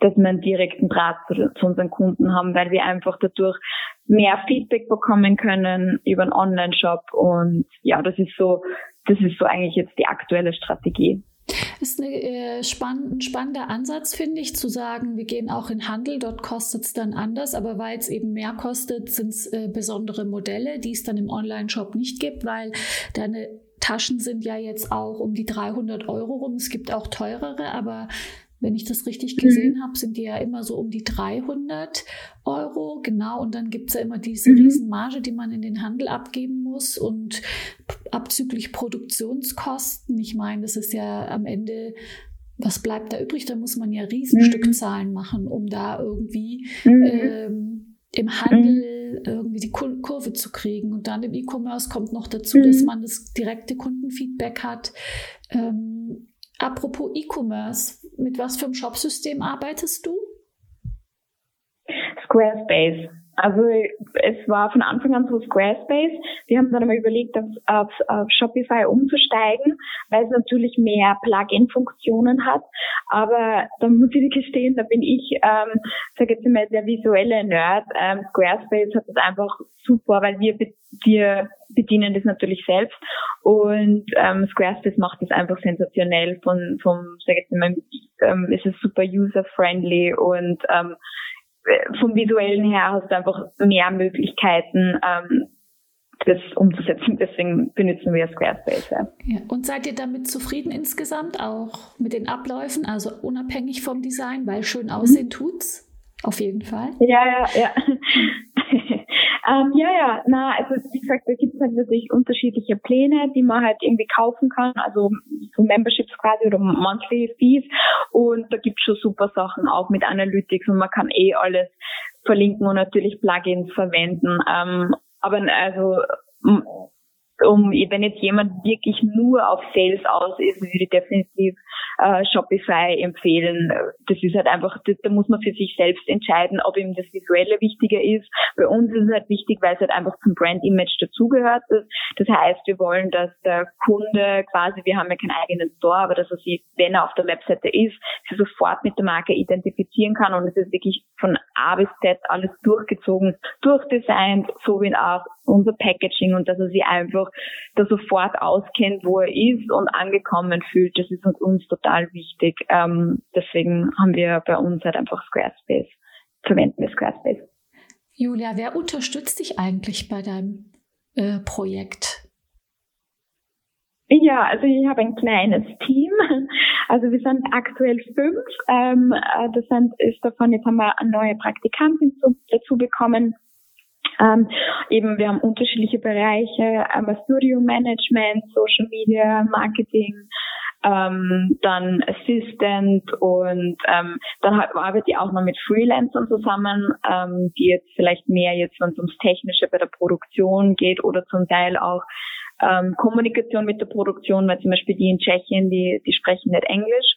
dass wir einen direkten Draht zu, zu, unseren Kunden haben, weil wir einfach dadurch mehr Feedback bekommen können über einen Online-Shop. Und ja, das ist so, das ist so eigentlich jetzt die aktuelle Strategie. Ist eine, äh, spann ein spannender Ansatz, finde ich, zu sagen, wir gehen auch in Handel, dort kostet es dann anders, aber weil es eben mehr kostet, sind es äh, besondere Modelle, die es dann im Online-Shop nicht gibt, weil deine Taschen sind ja jetzt auch um die 300 Euro rum. Es gibt auch teurere, aber wenn ich das richtig gesehen mhm. habe, sind die ja immer so um die 300 Euro. Genau. Und dann gibt es ja immer diese mhm. Riesenmarge, die man in den Handel abgeben muss und abzüglich Produktionskosten. Ich meine, das ist ja am Ende was bleibt da übrig? Da muss man ja Riesenstückzahlen mhm. machen, um da irgendwie mhm. ähm, im Handel mhm. irgendwie die Kurve zu kriegen. Und dann im E-Commerce kommt noch dazu, dass man das direkte Kundenfeedback hat. Ähm, Apropos E-Commerce, mit was für einem Shopsystem arbeitest du? Squarespace. Also es war von Anfang an so Squarespace. Wir haben dann einmal überlegt, auf, auf, auf Shopify umzusteigen, weil es natürlich mehr Plugin-Funktionen hat. Aber da muss ich gestehen, da bin ich, ähm, sage jetzt mal, der visuelle Nerd. Ähm, Squarespace hat das einfach super, weil wir, wir bedienen das natürlich selbst und ähm, Squarespace macht das einfach sensationell von vom sag jetzt mal, ähm, ist es super user friendly und ähm, vom visuellen her hast du einfach mehr Möglichkeiten, ähm, das umzusetzen. Deswegen benutzen wir Squarespace. Ja. ja. Und seid ihr damit zufrieden insgesamt auch mit den Abläufen, also unabhängig vom Design, weil schön aussehen mhm. tut's? Auf jeden Fall. Ja, ja, ja. Ähm, ja, ja, na, also wie gesagt, da gibt es halt natürlich unterschiedliche Pläne, die man halt irgendwie kaufen kann, also so Memberships quasi oder Monthly Fees und da gibt es schon super Sachen auch mit Analytics und man kann eh alles verlinken und natürlich Plugins verwenden. Ähm, aber also um wenn jetzt jemand wirklich nur auf Sales aus ist, würde ich definitiv äh, Shopify empfehlen. Das ist halt einfach, das, da muss man für sich selbst entscheiden, ob ihm das Visuelle wichtiger ist. Bei uns ist es halt wichtig, weil es halt einfach zum Brand-Image dazugehört. Das, das heißt, wir wollen, dass der Kunde quasi, wir haben ja keinen eigenen Store, aber dass er sich, wenn er auf der Webseite ist, sich sofort mit der Marke identifizieren kann und es ist wirklich von A bis Z alles durchgezogen, durchdesignt, so wie auch unser Packaging und dass er sich einfach da sofort auskennt, wo er ist und angekommen fühlt. Das ist uns total wichtig. Ähm, deswegen haben wir bei uns halt einfach Squarespace, verwenden wir Squarespace. Julia, wer unterstützt dich eigentlich bei deinem äh, Projekt? Ja, also ich habe ein kleines Team. *laughs* Also wir sind aktuell fünf. Ähm, äh, das sind, ist davon, jetzt haben wir eine neue Praktikantin dazu bekommen. Ähm, eben, wir haben unterschiedliche Bereiche, einmal Studio Management, Social Media, Marketing, ähm, dann Assistant und ähm, dann arbeite ich auch noch mit Freelancern zusammen, ähm, die jetzt vielleicht mehr jetzt, wenn es ums Technische bei der Produktion geht oder zum Teil auch ähm, Kommunikation mit der Produktion, weil zum Beispiel die in Tschechien, die, die sprechen nicht Englisch.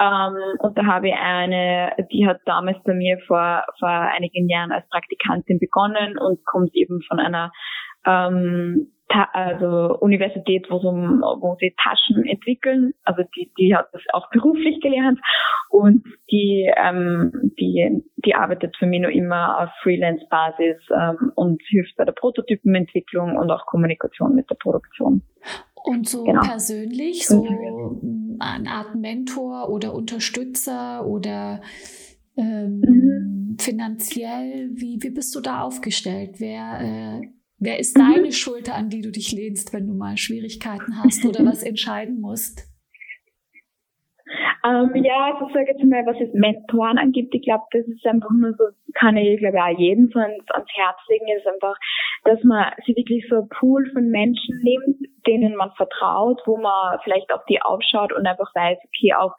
Ähm, und da habe ich eine, die hat damals bei mir vor, vor einigen Jahren als Praktikantin begonnen und kommt eben von einer ähm, also Universität, wo, so, wo sie Taschen entwickeln. Also die, die hat das auch beruflich gelernt und die, ähm, die, die arbeitet für mich noch immer auf Freelance-Basis ähm, und hilft bei der Prototypenentwicklung und auch Kommunikation mit der Produktion. Und so genau. persönlich, so eine Art Mentor oder Unterstützer oder ähm, mhm. finanziell, wie, wie bist du da aufgestellt? Wer äh, Wer ist mhm. deine Schulter, an die du dich lehnst, wenn du mal Schwierigkeiten hast oder was entscheiden musst? Ähm, ja, also sage jetzt mal, was es Mentoren angibt, ich glaube, das ist einfach nur so, kann ich glaube auch jedem so ans, ans Herz legen, ist einfach, dass man sich wirklich so ein Pool von Menschen nimmt, denen man vertraut, wo man vielleicht auf die aufschaut und einfach weiß, okay, auch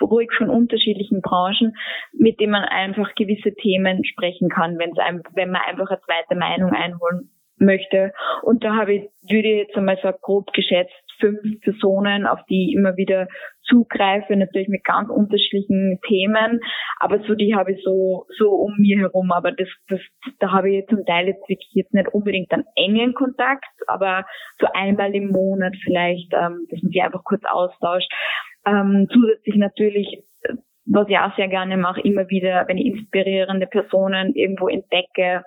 ruhig von unterschiedlichen Branchen, mit denen man einfach gewisse Themen sprechen kann, wenn einem, wenn man einfach eine zweite Meinung einholen möchte. Und da habe ich, würde ich jetzt einmal so grob geschätzt fünf Personen, auf die ich immer wieder zugreife, natürlich mit ganz unterschiedlichen Themen. Aber so die habe ich so, so um mir herum. Aber das, das, da habe ich zum Teil jetzt wirklich jetzt nicht unbedingt einen engen Kontakt, aber so einmal im Monat vielleicht, ähm, dass man sich einfach kurz austauscht. Ähm, zusätzlich natürlich was ich auch sehr gerne mache, immer wieder, wenn ich inspirierende Personen irgendwo entdecke,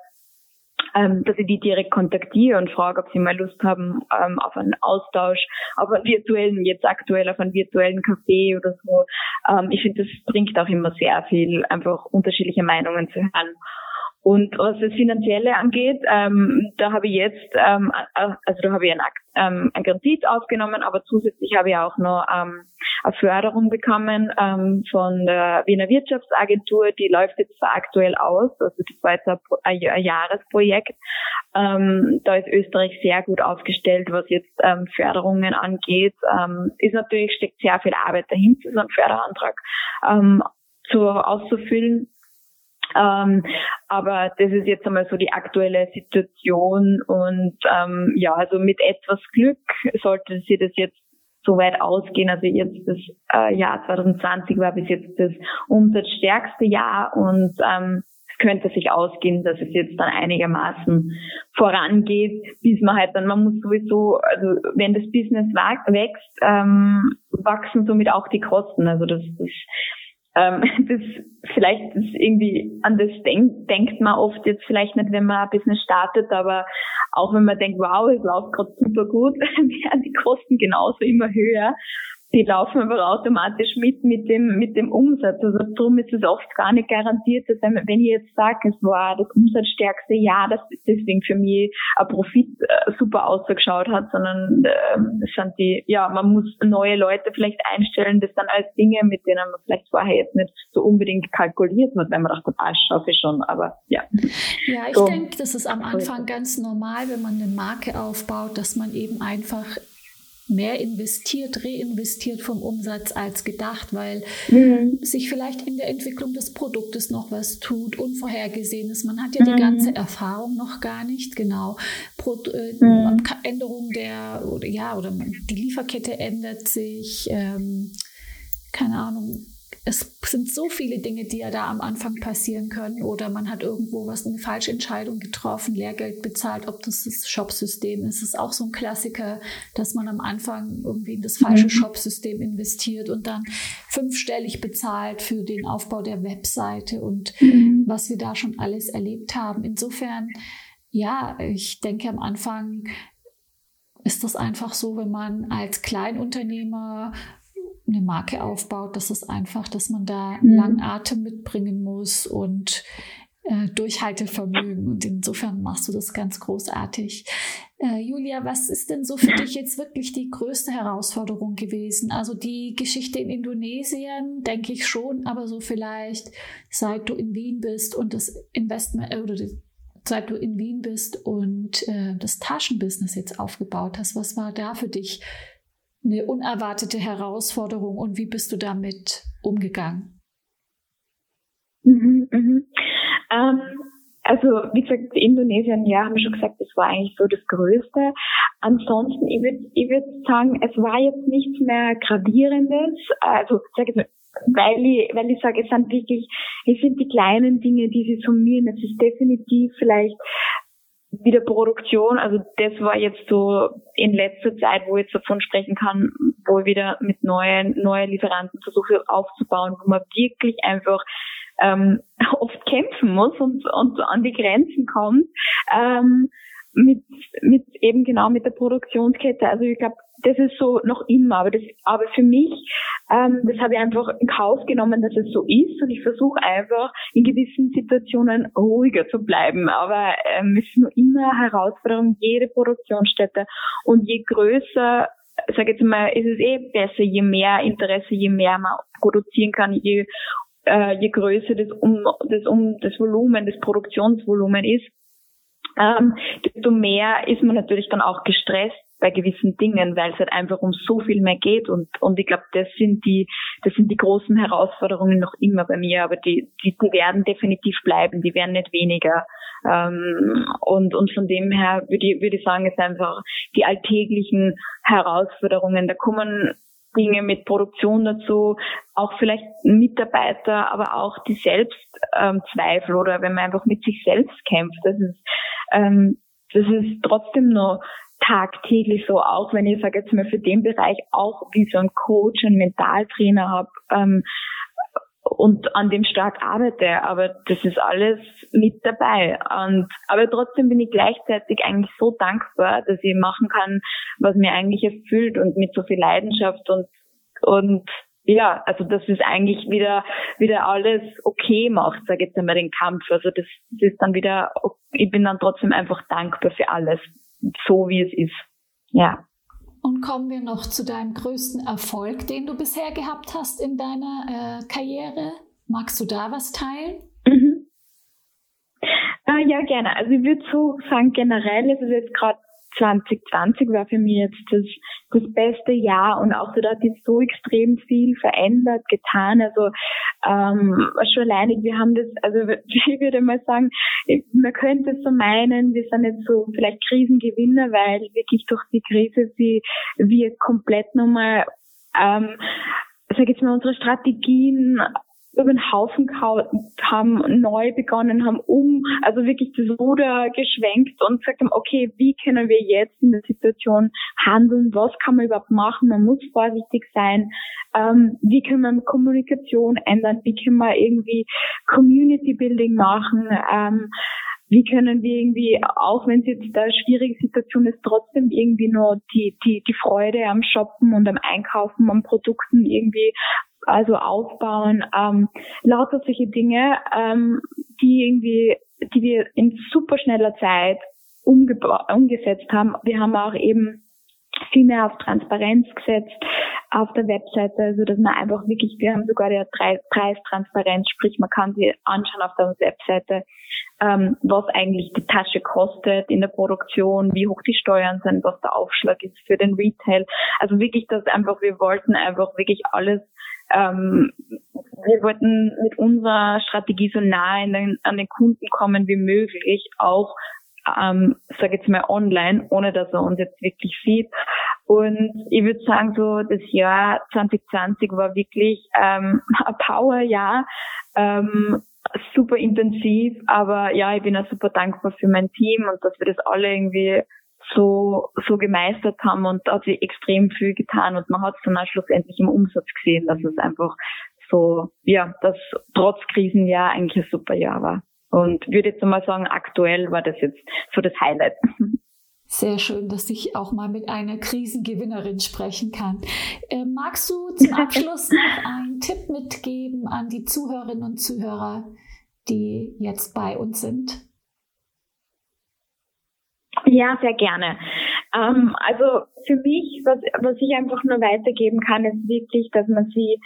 ähm, dass ich die direkt kontaktiere und frage, ob sie mal Lust haben ähm, auf einen Austausch, auf einen virtuellen, jetzt aktuell auf einen virtuellen Café oder so. Ähm, ich finde, das bringt auch immer sehr viel, einfach unterschiedliche Meinungen zu hören. Und was das Finanzielle angeht, ähm, da habe ich jetzt, ähm, also da habe ich einen, ähm, einen Kredit aufgenommen, aber zusätzlich habe ich auch noch ähm, eine Förderung bekommen ähm, von der Wiener Wirtschaftsagentur. Die läuft jetzt zwar aktuell aus, also das war jetzt ein, ein Jahresprojekt. Ähm, da ist Österreich sehr gut aufgestellt, was jetzt ähm, Förderungen angeht. Ähm, ist natürlich steckt sehr viel Arbeit dahinter, so einen Förderantrag ähm, zu, auszufüllen. Ähm, aber das ist jetzt einmal so die aktuelle Situation und ähm, ja, also mit etwas Glück sollte sie das jetzt so weit ausgehen. Also jetzt das äh, Jahr 2020 war bis jetzt das umsatzstärkste Jahr und ähm, könnte sich ausgehen, dass es jetzt dann einigermaßen vorangeht, bis man halt dann, man muss sowieso, also wenn das Business wächst, ähm, wachsen somit auch die Kosten. Also das, das ähm, *laughs* das vielleicht ist irgendwie an das denk, denkt man oft jetzt vielleicht nicht, wenn man ein Business startet, aber auch wenn man denkt, wow, es läuft gerade super gut, *laughs* werden die Kosten genauso immer höher die laufen aber automatisch mit mit dem mit dem Umsatz. Also darum ist es oft gar nicht garantiert, dass wenn ich jetzt sage, es war das umsatzstärkste Jahr, dass deswegen für mich ein Profit äh, super ausgeschaut hat, sondern äh, sind die, ja, man muss neue Leute vielleicht einstellen, das dann als Dinge, mit denen man vielleicht vorher jetzt nicht so unbedingt kalkuliert hat, wenn man dachte, ah, schaffe ich schon, aber ja. Ja, ich so. denke, das ist am Anfang ganz normal, wenn man eine Marke aufbaut, dass man eben einfach mehr investiert, reinvestiert vom Umsatz als gedacht, weil mhm. sich vielleicht in der Entwicklung des Produktes noch was tut, Unvorhergesehenes. Man hat ja mhm. die ganze Erfahrung noch gar nicht, genau. Pro, äh, mhm. Änderung der, oder ja, oder die Lieferkette ändert sich. Ähm, keine Ahnung, es sind so viele Dinge, die ja da am Anfang passieren können oder man hat irgendwo was eine falsche Entscheidung getroffen, Lehrgeld bezahlt, ob das das Shopsystem ist. Es ist auch so ein Klassiker, dass man am Anfang irgendwie in das falsche mhm. Shopsystem investiert und dann fünfstellig bezahlt für den Aufbau der Webseite und mhm. was wir da schon alles erlebt haben. Insofern, ja, ich denke am Anfang ist das einfach so, wenn man als Kleinunternehmer eine Marke aufbaut, das ist einfach, dass man da mhm. langen Atem mitbringen muss und äh, Durchhaltevermögen. Und insofern machst du das ganz großartig. Äh, Julia, was ist denn so für dich jetzt wirklich die größte Herausforderung gewesen? Also die Geschichte in Indonesien, denke ich schon, aber so vielleicht, seit du in Wien bist und das Investment äh, oder die, seit du in Wien bist und äh, das Taschenbusiness jetzt aufgebaut hast, was war da für dich eine unerwartete Herausforderung und wie bist du damit umgegangen? Mhm, mhm. Ähm, also wie gesagt, Indonesien, ja, haben wir schon gesagt, das war eigentlich so das Größte. Ansonsten, ich würde ich würd sagen, es war jetzt nichts mehr Gravierendes. Also sag mal, weil ich, weil ich sage, es sind wirklich, es sind die kleinen Dinge, die sie summieren. Es ist definitiv vielleicht wieder Produktion, also das war jetzt so in letzter Zeit, wo ich jetzt davon sprechen kann, wo ich wieder mit neuen, neuen Lieferanten versuche aufzubauen, wo man wirklich einfach ähm, *laughs* oft kämpfen muss und, und an die Grenzen kommt. Ähm, mit, mit eben genau mit der Produktionskette. Also ich glaube, das ist so noch immer, aber das, aber für mich, ähm, das habe ich einfach in Kauf genommen, dass es so ist und ich versuche einfach in gewissen Situationen ruhiger zu bleiben. Aber ähm, es ist nur immer eine Herausforderung, jede Produktionsstätte und je größer sage jetzt mal, ist es eh besser, je mehr Interesse, je mehr man produzieren kann, je, äh, je größer das, um, das, um, das Volumen, das Produktionsvolumen ist, ähm, desto mehr ist man natürlich dann auch gestresst bei gewissen Dingen, weil es halt einfach um so viel mehr geht. Und und ich glaube, das sind die das sind die großen Herausforderungen noch immer bei mir, aber die die, die werden definitiv bleiben, die werden nicht weniger. Ähm, und und von dem her würde ich würde ich sagen, ist einfach die alltäglichen Herausforderungen, da kommen Dinge mit Produktion dazu, auch vielleicht Mitarbeiter, aber auch die Selbstzweifel ähm, oder wenn man einfach mit sich selbst kämpft. Das ist, ähm, das ist trotzdem noch tagtäglich so, auch wenn ich sage jetzt mal für den Bereich auch wie so ein Coach, ein Mentaltrainer habe ähm, und an dem stark arbeite, aber das ist alles mit dabei. Und aber trotzdem bin ich gleichzeitig eigentlich so dankbar, dass ich machen kann, was mir eigentlich erfüllt und mit so viel Leidenschaft und und ja, also das ist eigentlich wieder wieder alles okay macht, sage jetzt einmal den Kampf. Also das, das ist dann wieder, ich bin dann trotzdem einfach dankbar für alles so wie es ist. Ja. Und kommen wir noch zu deinem größten Erfolg, den du bisher gehabt hast in deiner äh, Karriere. Magst du da was teilen? Mhm. Äh, ja, gerne. Also ich würde so sagen, generell ist es jetzt gerade 2020 war für mich jetzt das, das beste Jahr und auch so, da hat sich so extrem viel verändert, getan. Also ähm, schon alleine, wir haben das, also *laughs* ich würde mal sagen, man könnte so meinen, wir sind jetzt so vielleicht Krisengewinner, weil wirklich durch die Krise sie wir komplett nochmal ähm, sag jetzt mal, unsere Strategien über den Haufen haben, neu begonnen, haben um, also wirklich das Ruder geschwenkt und gesagt haben, okay, wie können wir jetzt in der Situation handeln? Was kann man überhaupt machen? Man muss vorsichtig sein. Ähm, wie können wir Kommunikation ändern? Wie können wir irgendwie Community Building machen? Ähm, wie können wir irgendwie, auch wenn es jetzt eine schwierige Situation ist, trotzdem irgendwie nur die, die, die Freude am Shoppen und am Einkaufen, am Produkten irgendwie also aufbauen, ähm, lauter solche Dinge, ähm, die irgendwie, die wir in super schneller Zeit umgesetzt haben. Wir haben auch eben viel mehr auf Transparenz gesetzt auf der Webseite, also dass man einfach wirklich, wir haben sogar die Preistransparenz, sprich man kann sie anschauen auf der Webseite, ähm, was eigentlich die Tasche kostet in der Produktion, wie hoch die Steuern sind, was der Aufschlag ist für den Retail. Also wirklich, dass einfach, wir wollten einfach wirklich alles ähm, wir wollten mit unserer Strategie so nah den, an den Kunden kommen wie möglich, auch ähm, sage jetzt mal online, ohne dass er uns jetzt wirklich sieht. Und ich würde sagen, so das Jahr 2020 war wirklich ähm, *laughs* ein Powerjahr, ähm, super intensiv, aber ja, ich bin auch super dankbar für mein Team und dass wir das alle irgendwie so, so gemeistert haben und da hat sich extrem viel getan und man hat es dann auch schlussendlich im Umsatz gesehen, dass es einfach so, ja, das trotz Krisenjahr eigentlich ein super Jahr war. Und würde jetzt mal sagen, aktuell war das jetzt so das Highlight. Sehr schön, dass ich auch mal mit einer Krisengewinnerin sprechen kann. Äh, magst du zum Abschluss *laughs* noch einen Tipp mitgeben an die Zuhörerinnen und Zuhörer, die jetzt bei uns sind? Ja, sehr gerne. Ähm, also für mich, was, was ich einfach nur weitergeben kann, ist wirklich, dass man sie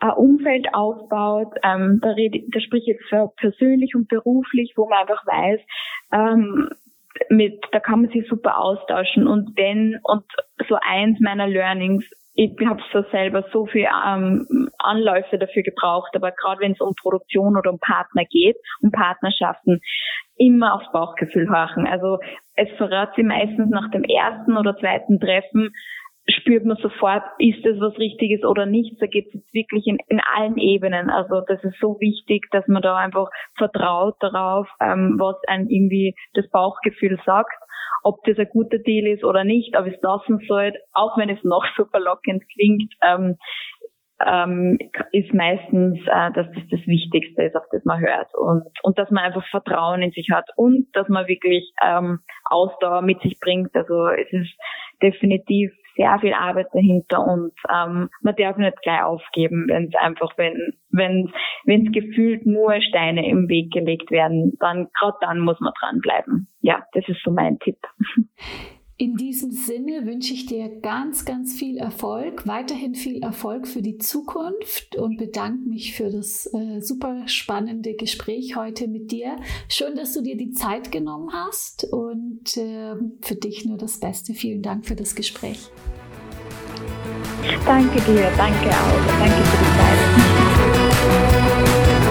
ein Umfeld aufbaut, ähm, da, rede, da spreche ich jetzt für persönlich und beruflich, wo man einfach weiß, ähm, mit, da kann man sich super austauschen und wenn, und so eins meiner Learnings, ich habe so selber so viel ähm, Anläufe dafür gebraucht, aber gerade wenn es um Produktion oder um Partner geht, um Partnerschaften, immer aufs Bauchgefühl horchen. Also es verrät sie meistens nach dem ersten oder zweiten Treffen, spürt man sofort, ist das was Richtiges oder nicht. Da geht es jetzt wirklich in, in, allen Ebenen. Also das ist so wichtig, dass man da einfach vertraut darauf, ähm, was einem irgendwie das Bauchgefühl sagt, ob das ein guter Deal ist oder nicht, aber es lassen sollte, auch wenn es noch so verlockend klingt, ähm, ähm, ist meistens, äh, dass das das Wichtigste ist, auf das man hört und, und dass man einfach Vertrauen in sich hat und dass man wirklich ähm, Ausdauer mit sich bringt. Also es ist definitiv sehr viel Arbeit dahinter und ähm, man darf nicht gleich aufgeben, wenn es einfach, wenn wenn wenn es gefühlt nur Steine im Weg gelegt werden, dann gerade dann muss man dranbleiben. Ja, das ist so mein Tipp. *laughs* In diesem Sinne wünsche ich dir ganz, ganz viel Erfolg, weiterhin viel Erfolg für die Zukunft und bedanke mich für das äh, super spannende Gespräch heute mit dir. Schön, dass du dir die Zeit genommen hast und äh, für dich nur das Beste. Vielen Dank für das Gespräch. Danke dir, danke auch, danke für die Zeit.